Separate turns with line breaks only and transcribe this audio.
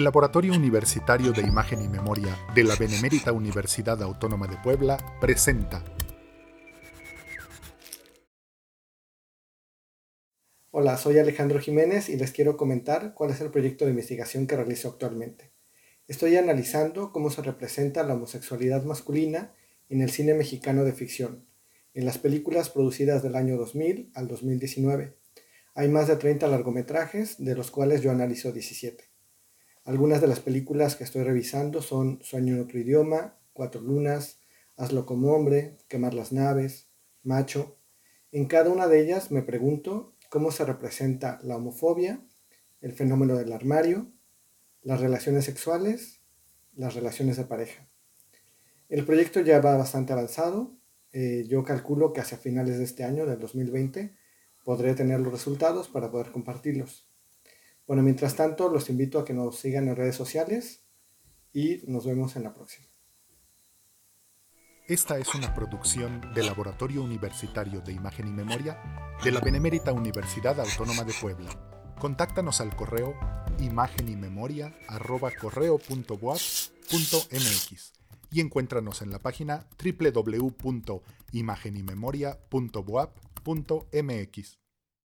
El Laboratorio Universitario de Imagen y Memoria de la Benemérita Universidad Autónoma de Puebla presenta.
Hola, soy Alejandro Jiménez y les quiero comentar cuál es el proyecto de investigación que realizo actualmente. Estoy analizando cómo se representa la homosexualidad masculina en el cine mexicano de ficción, en las películas producidas del año 2000 al 2019. Hay más de 30 largometrajes, de los cuales yo analizo 17. Algunas de las películas que estoy revisando son Sueño en otro idioma, Cuatro lunas, Hazlo como hombre, Quemar las naves, Macho. En cada una de ellas me pregunto cómo se representa la homofobia, el fenómeno del armario, las relaciones sexuales, las relaciones de pareja. El proyecto ya va bastante avanzado. Eh, yo calculo que hacia finales de este año, del 2020, podré tener los resultados para poder compartirlos. Bueno, mientras tanto, los invito a que nos sigan en redes sociales y nos vemos en la próxima.
Esta es una producción del Laboratorio Universitario de Imagen y Memoria de la Benemérita Universidad Autónoma de Puebla. Contáctanos al correo imagenymemoria.correo.boap.mx y encuéntranos en la página www.imagenymemoria.boap.mx.